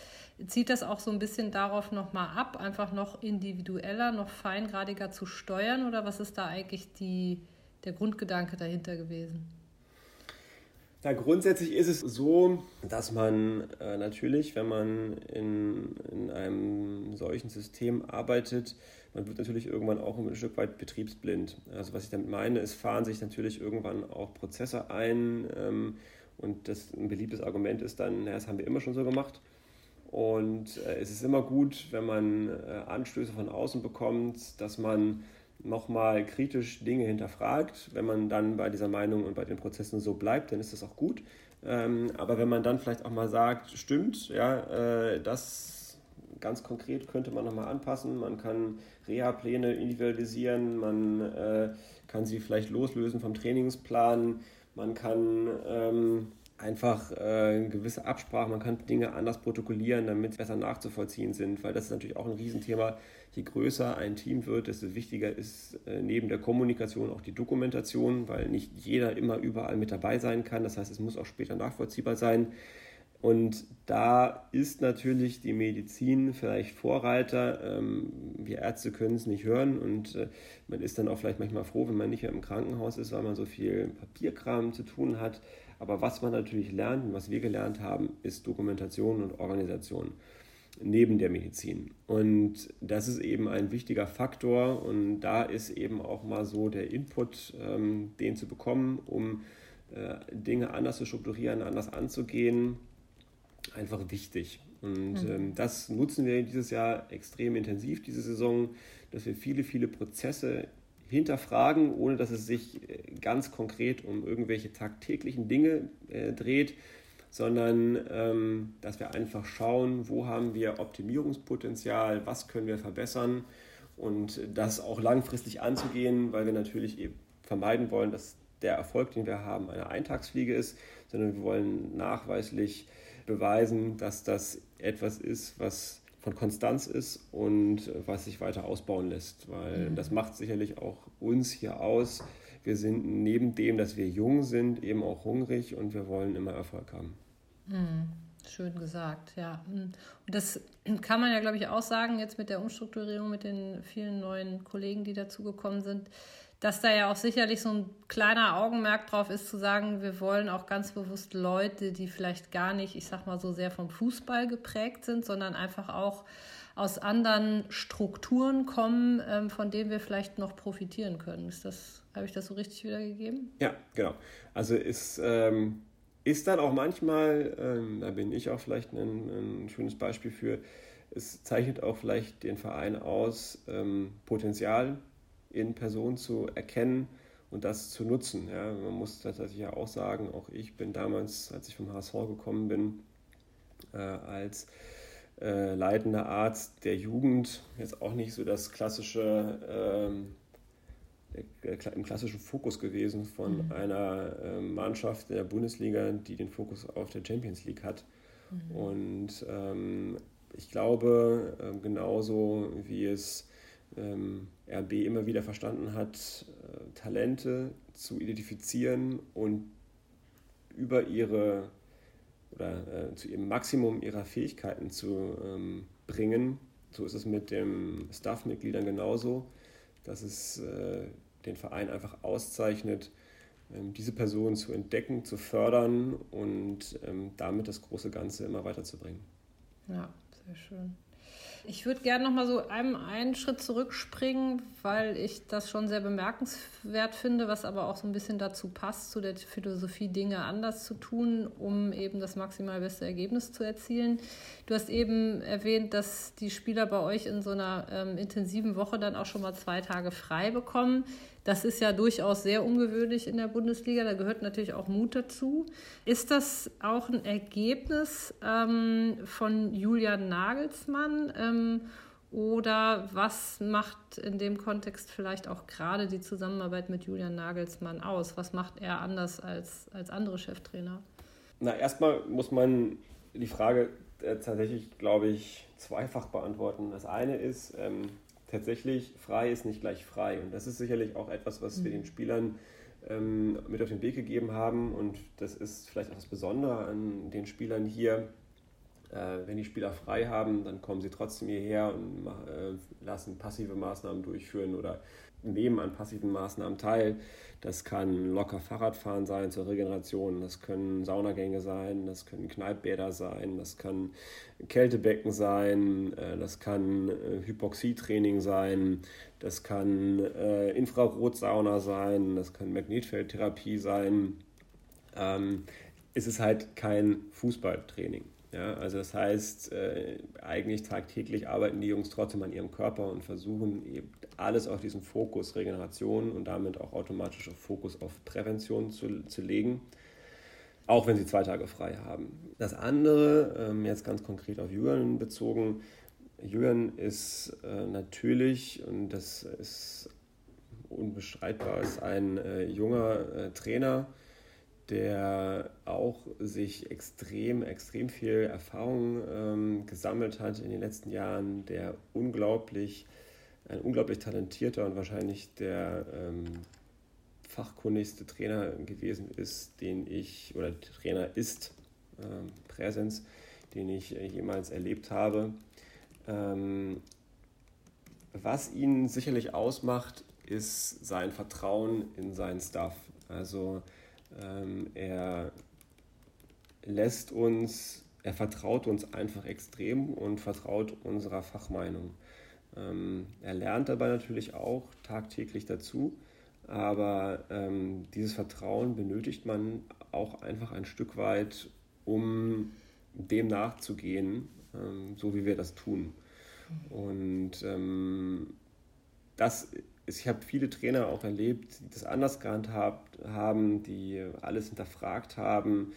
Zieht das auch so ein bisschen darauf nochmal ab, einfach noch individueller, noch feingradiger zu steuern? Oder was ist da eigentlich die, der Grundgedanke dahinter gewesen? Ja, grundsätzlich ist es so, dass man äh, natürlich, wenn man in, in einem solchen System arbeitet, man wird natürlich irgendwann auch ein Stück weit betriebsblind. Also was ich damit meine, es fahren sich natürlich irgendwann auch Prozesse ein ähm, und das ein beliebtes Argument ist dann, naja, das haben wir immer schon so gemacht. Und äh, es ist immer gut, wenn man äh, Anstöße von außen bekommt, dass man nochmal kritisch Dinge hinterfragt. Wenn man dann bei dieser Meinung und bei den Prozessen so bleibt, dann ist das auch gut. Ähm, aber wenn man dann vielleicht auch mal sagt, stimmt, ja, äh, das ganz konkret könnte man nochmal anpassen. Man kann Reha-Pläne individualisieren, man äh, kann sie vielleicht loslösen vom Trainingsplan, man kann ähm, einfach äh, gewisse Absprachen, man kann Dinge anders protokollieren, damit besser nachzuvollziehen sind, weil das ist natürlich auch ein Riesenthema je größer ein Team wird, desto wichtiger ist äh, neben der Kommunikation auch die Dokumentation, weil nicht jeder immer überall mit dabei sein kann. Das heißt, es muss auch später nachvollziehbar sein. Und da ist natürlich die Medizin vielleicht Vorreiter. Ähm, wir Ärzte können es nicht hören und äh, man ist dann auch vielleicht manchmal froh, wenn man nicht mehr im Krankenhaus ist, weil man so viel Papierkram zu tun hat. Aber was man natürlich lernt und was wir gelernt haben, ist Dokumentation und Organisation neben der Medizin. Und das ist eben ein wichtiger Faktor und da ist eben auch mal so der Input, ähm, den zu bekommen, um äh, Dinge anders zu strukturieren, anders anzugehen, einfach wichtig. Und mhm. ähm, das nutzen wir dieses Jahr extrem intensiv, diese Saison, dass wir viele, viele Prozesse hinterfragen, ohne dass es sich äh, ganz konkret um irgendwelche tagtäglichen Dinge äh, dreht, sondern ähm, dass wir einfach schauen, wo haben wir Optimierungspotenzial, was können wir verbessern und das auch langfristig anzugehen, weil wir natürlich eben vermeiden wollen, dass der Erfolg, den wir haben, eine Eintagsfliege ist, sondern wir wollen nachweislich beweisen, dass das etwas ist, was von Konstanz ist und was sich weiter ausbauen lässt, weil mhm. das macht sicherlich auch uns hier aus, wir sind neben dem, dass wir jung sind, eben auch hungrig und wir wollen immer Erfolg haben. Hm, schön gesagt, ja. Hm. Und das kann man ja, glaube ich, auch sagen, jetzt mit der Umstrukturierung, mit den vielen neuen Kollegen, die dazugekommen sind, dass da ja auch sicherlich so ein kleiner Augenmerk drauf ist, zu sagen, wir wollen auch ganz bewusst Leute, die vielleicht gar nicht, ich sag mal so sehr vom Fußball geprägt sind, sondern einfach auch aus anderen Strukturen kommen, ähm, von denen wir vielleicht noch profitieren können. Ist das, habe ich das so richtig wiedergegeben? Ja, genau. Also ist, ähm, ist dann auch manchmal, ähm, da bin ich auch vielleicht ein, ein, schönes Beispiel für, es zeichnet auch vielleicht den Verein aus, ähm, Potenzial in Person zu erkennen und das zu nutzen. Ja, man muss tatsächlich ja auch sagen, auch ich bin damals, als ich vom HSV gekommen bin, äh, als äh, leitender Arzt der Jugend, jetzt auch nicht so das klassische, ähm, im klassischen Fokus gewesen von mhm. einer äh, Mannschaft der Bundesliga, die den Fokus auf der Champions League hat. Mhm. Und ähm, ich glaube, äh, genauso wie es ähm, RB immer wieder verstanden hat, äh, Talente zu identifizieren und über ihre oder äh, zu ihrem Maximum ihrer Fähigkeiten zu ähm, bringen. So ist es mit den Staff-Mitgliedern genauso, dass es äh, den Verein einfach auszeichnet, ähm, diese Personen zu entdecken, zu fördern und ähm, damit das große Ganze immer weiterzubringen. Ja, sehr schön. Ich würde gerne noch mal so einen, einen Schritt zurückspringen, weil ich das schon sehr bemerkenswert finde, was aber auch so ein bisschen dazu passt, zu der Philosophie, Dinge anders zu tun, um eben das maximal beste Ergebnis zu erzielen. Du hast eben erwähnt, dass die Spieler bei euch in so einer ähm, intensiven Woche dann auch schon mal zwei Tage frei bekommen. Das ist ja durchaus sehr ungewöhnlich in der Bundesliga. Da gehört natürlich auch Mut dazu. Ist das auch ein Ergebnis ähm, von Julian Nagelsmann? Ähm, oder was macht in dem Kontext vielleicht auch gerade die Zusammenarbeit mit Julian Nagelsmann aus? Was macht er anders als, als andere Cheftrainer? Na, erstmal muss man die Frage äh, tatsächlich, glaube ich, zweifach beantworten. Das eine ist, ähm, tatsächlich frei ist nicht gleich frei. Und das ist sicherlich auch etwas, was wir mhm. den Spielern ähm, mit auf den Weg gegeben haben. Und das ist vielleicht auch das Besondere an den Spielern hier. Äh, wenn die Spieler frei haben, dann kommen sie trotzdem hierher und äh, lassen passive Maßnahmen durchführen oder nehmen an passiven Maßnahmen teil. Das kann locker Fahrradfahren sein zur Regeneration, das können Saunagänge sein, das können Kneippbäder sein, das kann Kältebecken sein, äh, das kann äh, Hypoxietraining sein, das kann äh, Infrarotsauna sein, das kann Magnetfeldtherapie sein. Ähm, es ist halt kein Fußballtraining. Ja, also das heißt, äh, eigentlich tagtäglich arbeiten die Jungs trotzdem an ihrem Körper und versuchen eben alles auf diesen Fokus Regeneration und damit auch automatisch auf Fokus auf Prävention zu, zu legen, auch wenn sie zwei Tage frei haben. Das andere, ähm, jetzt ganz konkret auf Julian bezogen, Julian ist äh, natürlich, und das ist unbestreitbar, ist ein äh, junger äh, Trainer, der auch sich extrem, extrem viel Erfahrung ähm, gesammelt hat in den letzten Jahren, der unglaublich, ein unglaublich talentierter und wahrscheinlich der ähm, fachkundigste Trainer gewesen ist, den ich, oder Trainer ist, ähm, Präsens, den ich äh, jemals erlebt habe. Ähm, was ihn sicherlich ausmacht, ist sein Vertrauen in seinen Staff. Also ähm, er lässt uns, er vertraut uns einfach extrem und vertraut unserer Fachmeinung. Ähm, er lernt dabei natürlich auch tagtäglich dazu, aber ähm, dieses Vertrauen benötigt man auch einfach ein Stück weit, um dem nachzugehen, ähm, so wie wir das tun. Und ähm, das ich habe viele Trainer auch erlebt, die das anders gehandhabt haben, die alles hinterfragt haben,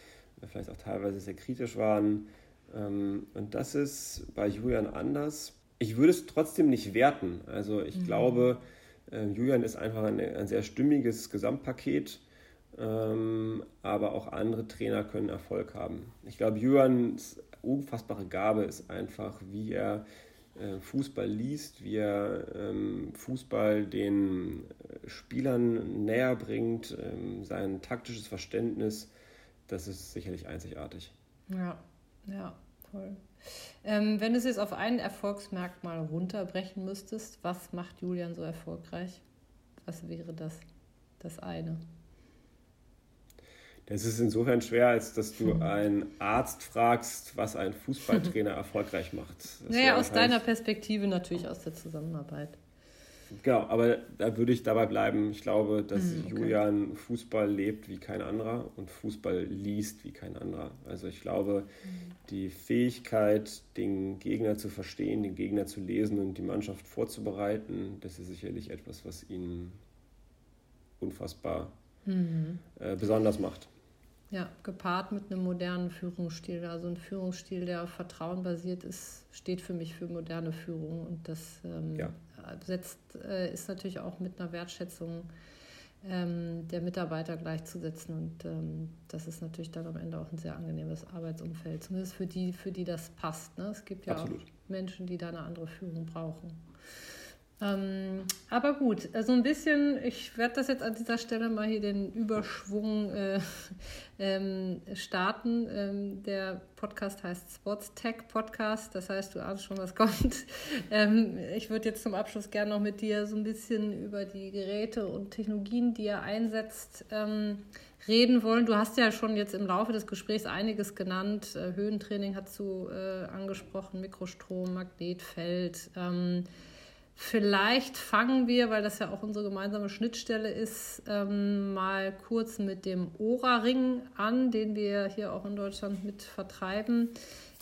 vielleicht auch teilweise sehr kritisch waren. Ähm, und das ist bei Julian anders. Ich würde es trotzdem nicht werten. Also ich mhm. glaube, äh, Julian ist einfach ein, ein sehr stimmiges Gesamtpaket, ähm, aber auch andere Trainer können Erfolg haben. Ich glaube, Julians unfassbare Gabe ist einfach, wie er äh, Fußball liest, wie er ähm, Fußball den Spielern näher bringt, ähm, sein taktisches Verständnis, das ist sicherlich einzigartig. Ja, ja, toll. Ähm, wenn du es jetzt auf ein Erfolgsmerkmal runterbrechen müsstest, was macht Julian so erfolgreich? Was wäre das? Das eine. Es ist insofern schwer, als dass du hm. einen Arzt fragst, was ein Fußballtrainer erfolgreich macht. Das naja, aus deiner Perspektive natürlich aus der Zusammenarbeit. Genau, aber da würde ich dabei bleiben. Ich glaube, dass hm, okay. Julian Fußball lebt wie kein anderer und Fußball liest wie kein anderer. Also ich glaube, hm. die Fähigkeit, den Gegner zu verstehen, den Gegner zu lesen und die Mannschaft vorzubereiten, das ist sicherlich etwas, was ihn unfassbar mhm. äh, besonders macht. Ja, gepaart mit einem modernen Führungsstil. Also ein Führungsstil, der auf Vertrauen basiert ist, steht für mich für moderne Führung. Und das ähm, ja. Setzt, äh, ist natürlich auch mit einer Wertschätzung ähm, der Mitarbeiter gleichzusetzen. Und ähm, das ist natürlich dann am Ende auch ein sehr angenehmes Arbeitsumfeld. Zumindest für die, für die das passt. Ne? Es gibt ja Absolut. auch Menschen, die da eine andere Führung brauchen. Ähm, aber gut, so also ein bisschen, ich werde das jetzt an dieser Stelle mal hier den Überschwung äh, ähm, starten. Ähm, der Podcast heißt Sports Tech Podcast, das heißt, du ahnst schon, was kommt. Ähm, ich würde jetzt zum Abschluss gerne noch mit dir so ein bisschen über die Geräte und Technologien, die er einsetzt, ähm, reden wollen. Du hast ja schon jetzt im Laufe des Gesprächs einiges genannt. Äh, Höhentraining hast du äh, angesprochen, Mikrostrom, Magnetfeld. Vielleicht fangen wir, weil das ja auch unsere gemeinsame Schnittstelle ist, ähm, mal kurz mit dem Ora-Ring an, den wir hier auch in Deutschland mit vertreiben,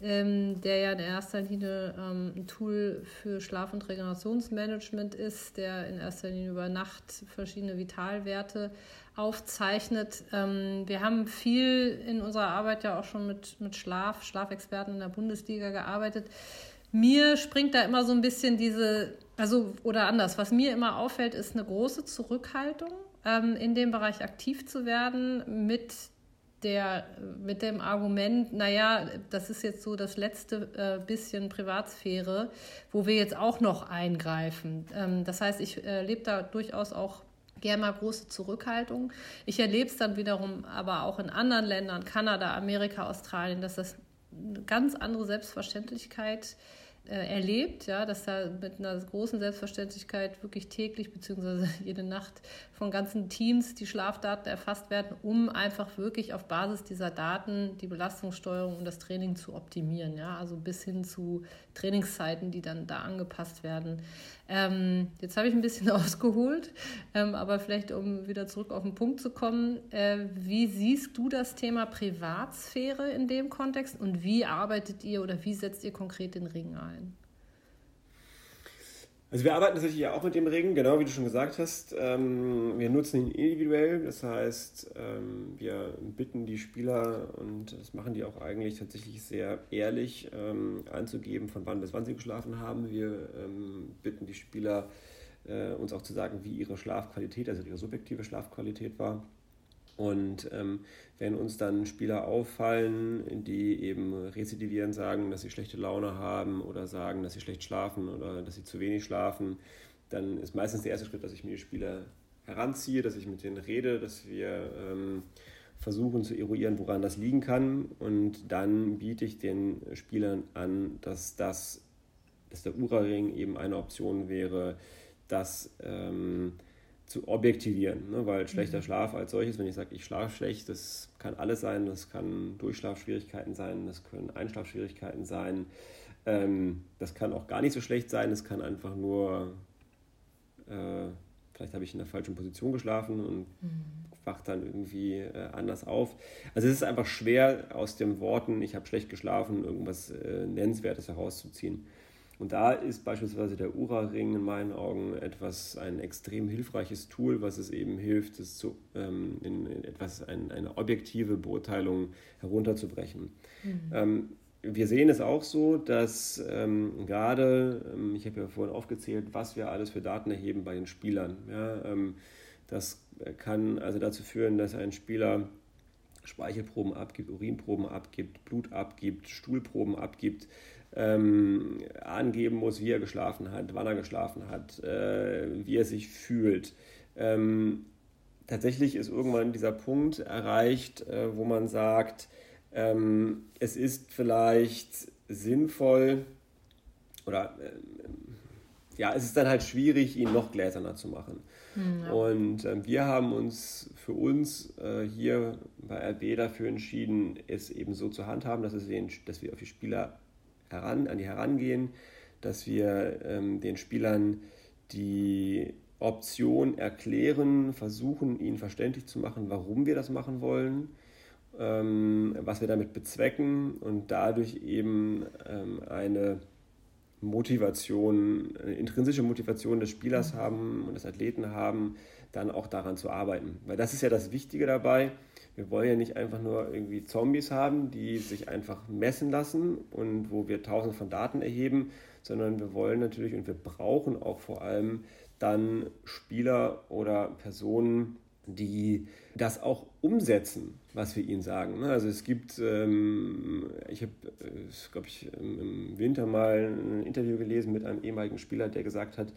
ähm, der ja in erster Linie ähm, ein Tool für Schlaf- und Regenerationsmanagement ist, der in erster Linie über Nacht verschiedene Vitalwerte aufzeichnet. Ähm, wir haben viel in unserer Arbeit ja auch schon mit, mit Schlaf, Schlafexperten in der Bundesliga gearbeitet. Mir springt da immer so ein bisschen diese also, oder anders, was mir immer auffällt, ist eine große Zurückhaltung, ähm, in dem Bereich aktiv zu werden, mit der, mit dem Argument, naja, das ist jetzt so das letzte äh, bisschen Privatsphäre, wo wir jetzt auch noch eingreifen. Ähm, das heißt, ich erlebe äh, da durchaus auch gerne mal große Zurückhaltung. Ich erlebe es dann wiederum aber auch in anderen Ländern, Kanada, Amerika, Australien, dass das eine ganz andere Selbstverständlichkeit ist erlebt, ja, dass da mit einer großen Selbstverständlichkeit wirklich täglich bzw. jede Nacht von ganzen Teams die Schlafdaten erfasst werden, um einfach wirklich auf Basis dieser Daten die Belastungssteuerung und das Training zu optimieren, ja, also bis hin zu Trainingszeiten, die dann da angepasst werden. Ähm, jetzt habe ich ein bisschen ausgeholt, ähm, aber vielleicht, um wieder zurück auf den Punkt zu kommen, äh, wie siehst du das Thema Privatsphäre in dem Kontext und wie arbeitet ihr oder wie setzt ihr konkret den Ring ein? Also wir arbeiten tatsächlich auch mit dem Ring, genau wie du schon gesagt hast. Ähm, wir nutzen ihn individuell, das heißt, ähm, wir bitten die Spieler, und das machen die auch eigentlich tatsächlich sehr ehrlich, ähm, anzugeben, von wann bis wann sie geschlafen haben. Wir bitten die Spieler, äh, uns auch zu sagen, wie ihre Schlafqualität, also ihre subjektive Schlafqualität war. Und ähm, wenn uns dann Spieler auffallen, die eben rezidivieren, sagen, dass sie schlechte Laune haben oder sagen, dass sie schlecht schlafen oder dass sie zu wenig schlafen, dann ist meistens der erste Schritt, dass ich mir die Spieler heranziehe, dass ich mit denen rede, dass wir ähm, versuchen zu eruieren, woran das liegen kann. Und dann biete ich den Spielern an, dass das, dass der Ura-Ring eben eine Option wäre, dass ähm, zu objektivieren, ne? weil schlechter mhm. Schlaf als solches, wenn ich sage, ich schlafe schlecht, das kann alles sein, das kann Durchschlafschwierigkeiten sein, das können Einschlafschwierigkeiten sein, ähm, das kann auch gar nicht so schlecht sein, es kann einfach nur, äh, vielleicht habe ich in der falschen Position geschlafen und mhm. wache dann irgendwie äh, anders auf. Also es ist einfach schwer aus den Worten, ich habe schlecht geschlafen, irgendwas äh, Nennenswertes herauszuziehen. Und da ist beispielsweise der Ura-Ring in meinen Augen etwas, ein extrem hilfreiches Tool, was es eben hilft, es zu, ähm, in, in, etwas, ein, eine objektive Beurteilung herunterzubrechen. Mhm. Ähm, wir sehen es auch so, dass ähm, gerade, ähm, ich habe ja vorhin aufgezählt, was wir alles für Daten erheben bei den Spielern. Ja, ähm, das kann also dazu führen, dass ein Spieler Speichelproben abgibt, Urinproben abgibt, Blut abgibt, Stuhlproben abgibt ähm, angeben muss, wie er geschlafen hat, wann er geschlafen hat, äh, wie er sich fühlt. Ähm, tatsächlich ist irgendwann dieser Punkt erreicht, äh, wo man sagt, ähm, es ist vielleicht sinnvoll oder äh, ja, es ist dann halt schwierig, ihn noch gläserner zu machen. Mhm. Und äh, wir haben uns für uns äh, hier bei RB dafür entschieden, es eben so zu handhaben, dass, es den, dass wir auf die Spieler heran, an die herangehen, dass wir ähm, den Spielern die Option erklären, versuchen ihnen verständlich zu machen, warum wir das machen wollen, ähm, was wir damit bezwecken und dadurch eben ähm, eine Motivation, eine intrinsische Motivation des Spielers mhm. haben und des Athleten haben, dann auch daran zu arbeiten. Weil das ist ja das Wichtige dabei. Wir wollen ja nicht einfach nur irgendwie Zombies haben, die sich einfach messen lassen und wo wir tausende von Daten erheben, sondern wir wollen natürlich und wir brauchen auch vor allem dann Spieler oder Personen, die das auch umsetzen, was wir ihnen sagen. Ne? Also es gibt, ähm, ich habe, äh, glaube ich, im Winter mal ein Interview gelesen mit einem ehemaligen Spieler, der gesagt hat,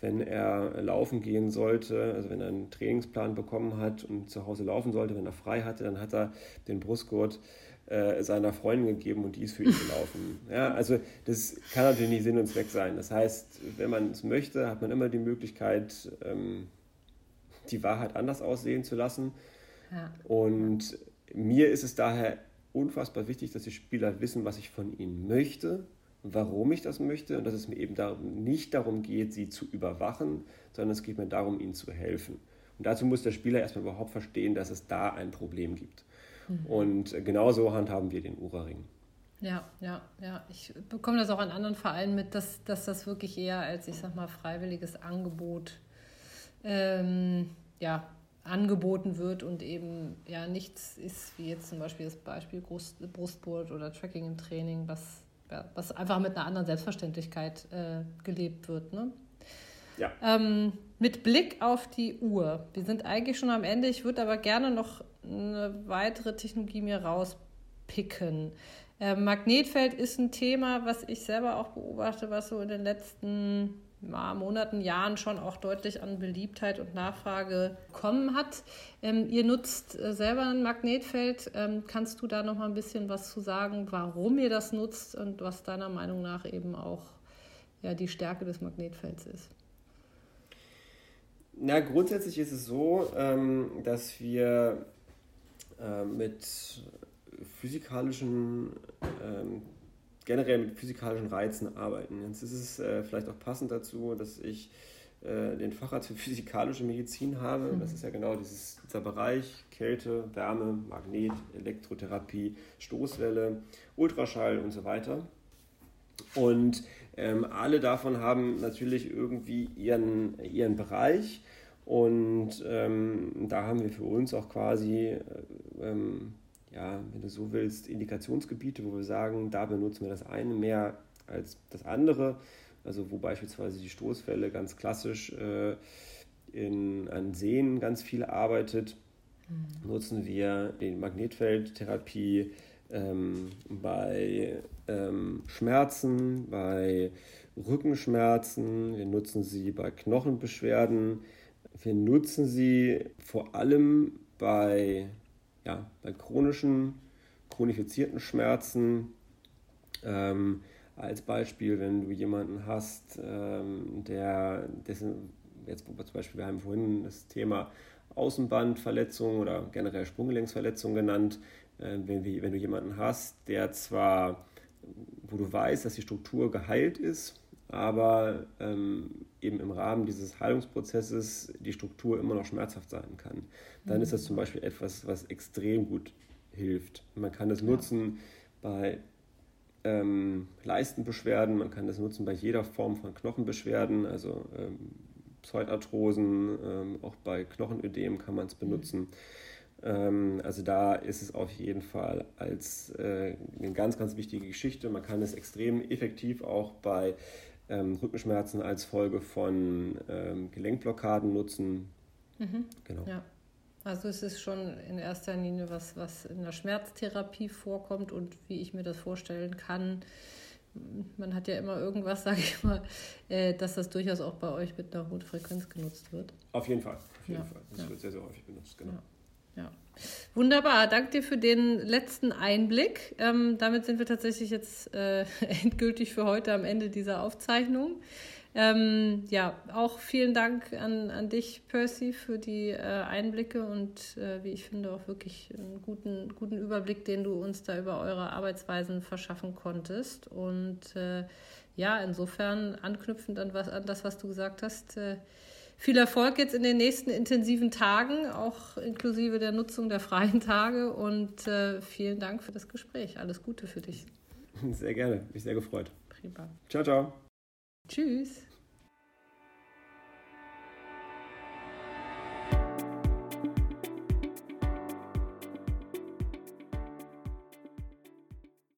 wenn er laufen gehen sollte, also wenn er einen Trainingsplan bekommen hat und zu Hause laufen sollte, wenn er frei hatte, dann hat er den Brustgurt äh, seiner Freundin gegeben und die ist für ihn gelaufen. Ja, also das kann natürlich nicht Sinn und Zweck sein. Das heißt, wenn man es möchte, hat man immer die Möglichkeit, ähm, die Wahrheit anders aussehen zu lassen. Ja. Und mir ist es daher unfassbar wichtig, dass die Spieler wissen, was ich von ihnen möchte, warum ich das möchte und dass es mir eben darum, nicht darum geht, sie zu überwachen, sondern es geht mir darum, ihnen zu helfen. Und dazu muss der Spieler erstmal überhaupt verstehen, dass es da ein Problem gibt. Mhm. Und genauso handhaben wir den Ura-Ring. Ja, ja, ja. Ich bekomme das auch an anderen Vereinen mit, dass, dass das wirklich eher als, ich sag mal, freiwilliges Angebot ähm, ja, angeboten wird und eben ja nichts ist, wie jetzt zum Beispiel das Beispiel Brustgurt oder Tracking im Training, was, was einfach mit einer anderen Selbstverständlichkeit äh, gelebt wird. Ne? Ja. Ähm, mit Blick auf die Uhr. Wir sind eigentlich schon am Ende. Ich würde aber gerne noch eine weitere Technologie mir rauspicken. Äh, Magnetfeld ist ein Thema, was ich selber auch beobachte, was so in den letzten ja, Monaten, Jahren schon auch deutlich an Beliebtheit und Nachfrage kommen hat. Ähm, ihr nutzt äh, selber ein Magnetfeld. Ähm, kannst du da noch mal ein bisschen was zu sagen, warum ihr das nutzt und was deiner Meinung nach eben auch ja, die Stärke des Magnetfelds ist? Na, grundsätzlich ist es so, ähm, dass wir äh, mit physikalischen ähm, generell mit physikalischen Reizen arbeiten. Jetzt ist es äh, vielleicht auch passend dazu, dass ich äh, den Facharzt für physikalische Medizin habe. Mhm. Das ist ja genau dieses, dieser Bereich Kälte, Wärme, Magnet, Elektrotherapie, Stoßwelle, Ultraschall und so weiter. Und ähm, alle davon haben natürlich irgendwie ihren, ihren Bereich. Und ähm, da haben wir für uns auch quasi äh, ähm, ja, wenn du so willst, Indikationsgebiete, wo wir sagen, da benutzen wir das eine mehr als das andere. Also wo beispielsweise die Stoßwelle ganz klassisch äh, in, an Seen ganz viel arbeitet, mhm. nutzen wir die Magnetfeldtherapie ähm, bei ähm, Schmerzen, bei Rückenschmerzen, wir nutzen sie bei Knochenbeschwerden, wir nutzen sie vor allem bei ja, bei chronischen, chronifizierten Schmerzen, ähm, als Beispiel, wenn du jemanden hast, ähm, der, dessen, jetzt zum Beispiel, wir haben vorhin das Thema Außenbandverletzung oder generell Sprunggelenksverletzung genannt, äh, wenn, wenn du jemanden hast, der zwar, wo du weißt, dass die Struktur geheilt ist, aber ähm, eben im Rahmen dieses Heilungsprozesses die Struktur immer noch schmerzhaft sein kann. Dann ist das zum Beispiel etwas, was extrem gut hilft. Man kann das nutzen bei ähm, Leistenbeschwerden, man kann das nutzen bei jeder Form von Knochenbeschwerden, also ähm, Pseudarthrosen, ähm, auch bei Knochenödem kann man es benutzen. Ähm, also da ist es auf jeden Fall als äh, eine ganz, ganz wichtige Geschichte. Man kann es extrem effektiv auch bei ähm, Rückenschmerzen als Folge von ähm, Gelenkblockaden nutzen. Mhm. Genau. Ja. Also es ist schon in erster Linie was, was in der Schmerztherapie vorkommt und wie ich mir das vorstellen kann. Man hat ja immer irgendwas, sage ich mal, äh, dass das durchaus auch bei euch mit einer hohen Frequenz genutzt wird. Auf jeden Fall, auf jeden ja. Fall. Das ja. wird sehr, sehr häufig benutzt, genau. Ja. ja. Wunderbar, danke dir für den letzten Einblick. Ähm, damit sind wir tatsächlich jetzt äh, endgültig für heute am Ende dieser Aufzeichnung. Ähm, ja, auch vielen Dank an, an dich, Percy, für die äh, Einblicke und äh, wie ich finde auch wirklich einen guten, guten Überblick, den du uns da über eure Arbeitsweisen verschaffen konntest. Und äh, ja, insofern anknüpfend an, was, an das, was du gesagt hast, äh, viel Erfolg jetzt in den nächsten intensiven Tagen, auch inklusive der Nutzung der freien Tage. Und äh, vielen Dank für das Gespräch. Alles Gute für dich. Sehr gerne. Mich sehr gefreut. Prima. Ciao, ciao. Tschüss.